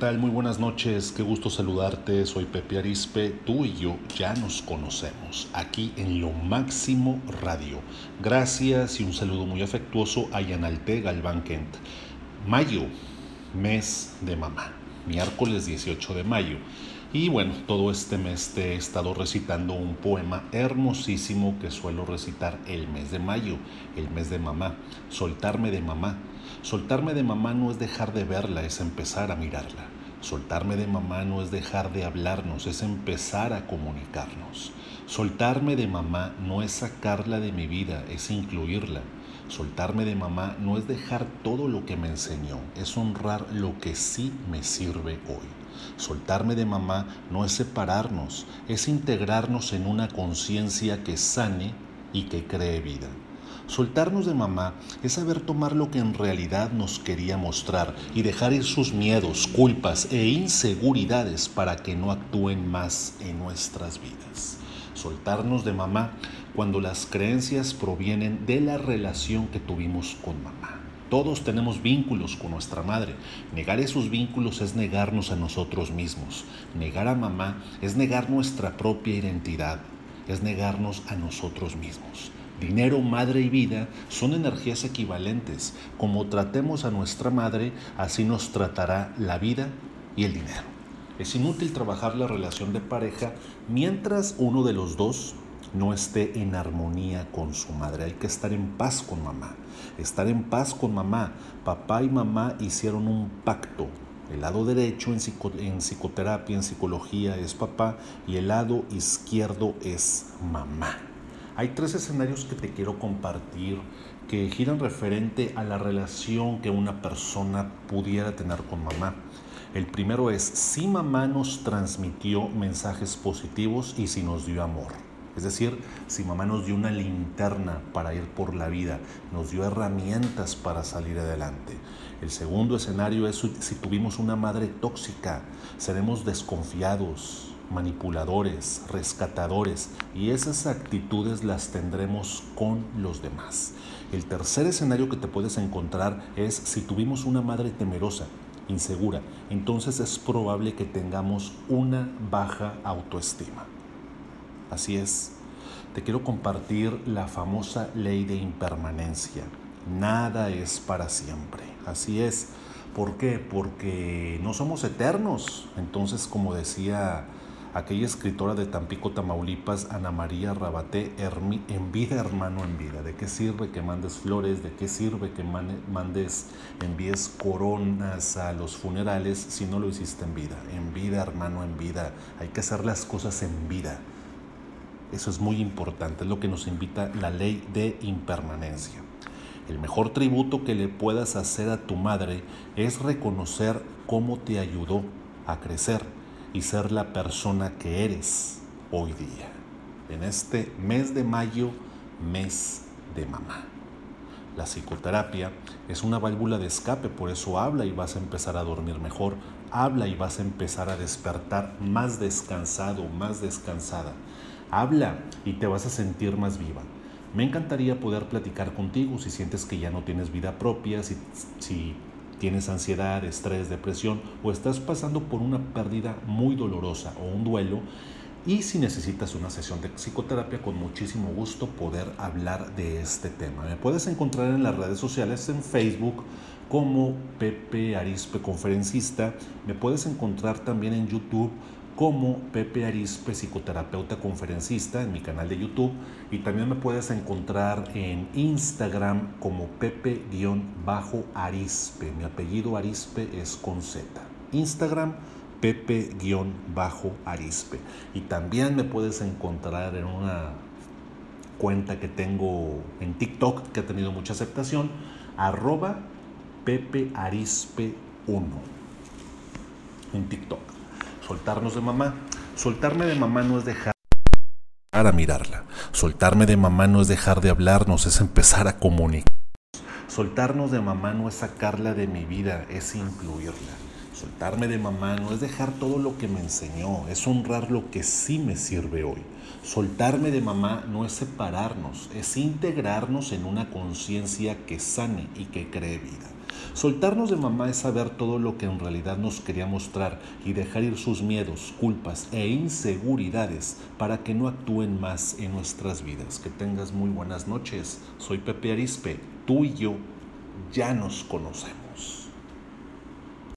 buenas noches, qué gusto saludarte, soy Pepe Arispe, tú y yo ya nos conocemos aquí en Lo Máximo Radio. Gracias y un saludo muy afectuoso a Yanalte Galván Kent. Mayo, mes de mamá, miércoles 18 de mayo. Y bueno, todo este mes te he estado recitando un poema hermosísimo que suelo recitar el mes de mayo, el mes de mamá, soltarme de mamá. Soltarme de mamá no es dejar de verla, es empezar a mirarla. Soltarme de mamá no es dejar de hablarnos, es empezar a comunicarnos. Soltarme de mamá no es sacarla de mi vida, es incluirla. Soltarme de mamá no es dejar todo lo que me enseñó, es honrar lo que sí me sirve hoy. Soltarme de mamá no es separarnos, es integrarnos en una conciencia que sane y que cree vida. Soltarnos de mamá es saber tomar lo que en realidad nos quería mostrar y dejar ir sus miedos, culpas e inseguridades para que no actúen más en nuestras vidas. Soltarnos de mamá cuando las creencias provienen de la relación que tuvimos con mamá. Todos tenemos vínculos con nuestra madre. Negar esos vínculos es negarnos a nosotros mismos. Negar a mamá es negar nuestra propia identidad, es negarnos a nosotros mismos. Dinero, madre y vida son energías equivalentes. Como tratemos a nuestra madre, así nos tratará la vida y el dinero. Es inútil trabajar la relación de pareja mientras uno de los dos no esté en armonía con su madre. Hay que estar en paz con mamá. Estar en paz con mamá. Papá y mamá hicieron un pacto. El lado derecho en, psicoterapia, en psicología es papá y el lado izquierdo es mamá. Hay tres escenarios que te quiero compartir que giran referente a la relación que una persona pudiera tener con mamá. El primero es si mamá nos transmitió mensajes positivos y si nos dio amor. Es decir, si mamá nos dio una linterna para ir por la vida, nos dio herramientas para salir adelante. El segundo escenario es si tuvimos una madre tóxica, seremos desconfiados, manipuladores, rescatadores, y esas actitudes las tendremos con los demás. El tercer escenario que te puedes encontrar es si tuvimos una madre temerosa, insegura, entonces es probable que tengamos una baja autoestima. Así es, te quiero compartir la famosa ley de impermanencia. Nada es para siempre. Así es. ¿Por qué? Porque no somos eternos. Entonces, como decía aquella escritora de Tampico, Tamaulipas, Ana María Rabaté, en vida hermano en vida. ¿De qué sirve que mandes flores? ¿De qué sirve que mandes, envíes coronas a los funerales si no lo hiciste en vida? En vida hermano en vida. Hay que hacer las cosas en vida. Eso es muy importante, es lo que nos invita la ley de impermanencia. El mejor tributo que le puedas hacer a tu madre es reconocer cómo te ayudó a crecer y ser la persona que eres hoy día. En este mes de mayo, mes de mamá. La psicoterapia es una válvula de escape, por eso habla y vas a empezar a dormir mejor, habla y vas a empezar a despertar más descansado, más descansada. Habla y te vas a sentir más viva. Me encantaría poder platicar contigo si sientes que ya no tienes vida propia, si, si tienes ansiedad, estrés, depresión o estás pasando por una pérdida muy dolorosa o un duelo y si necesitas una sesión de psicoterapia, con muchísimo gusto poder hablar de este tema. Me puedes encontrar en las redes sociales, en Facebook como Pepe Arispe Conferencista. Me puedes encontrar también en YouTube como Pepe Arispe, psicoterapeuta conferencista en mi canal de YouTube y también me puedes encontrar en Instagram como Pepe-Arispe. Mi apellido Arispe es con Z. Instagram Pepe-Arispe. Y también me puedes encontrar en una cuenta que tengo en TikTok que ha tenido mucha aceptación, arroba Pepe Arispe 1 en TikTok soltarnos de mamá. Soltarme de mamá no es dejar a mirarla. Soltarme de mamá no es dejar de hablarnos, es empezar a comunicar. Soltarnos de mamá no es sacarla de mi vida, es incluirla. Soltarme de mamá no es dejar todo lo que me enseñó, es honrar lo que sí me sirve hoy. Soltarme de mamá no es separarnos, es integrarnos en una conciencia que sane y que cree vida. Soltarnos de mamá es saber todo lo que en realidad nos quería mostrar y dejar ir sus miedos, culpas e inseguridades para que no actúen más en nuestras vidas. Que tengas muy buenas noches. Soy Pepe Arispe. Tú y yo ya nos conocemos.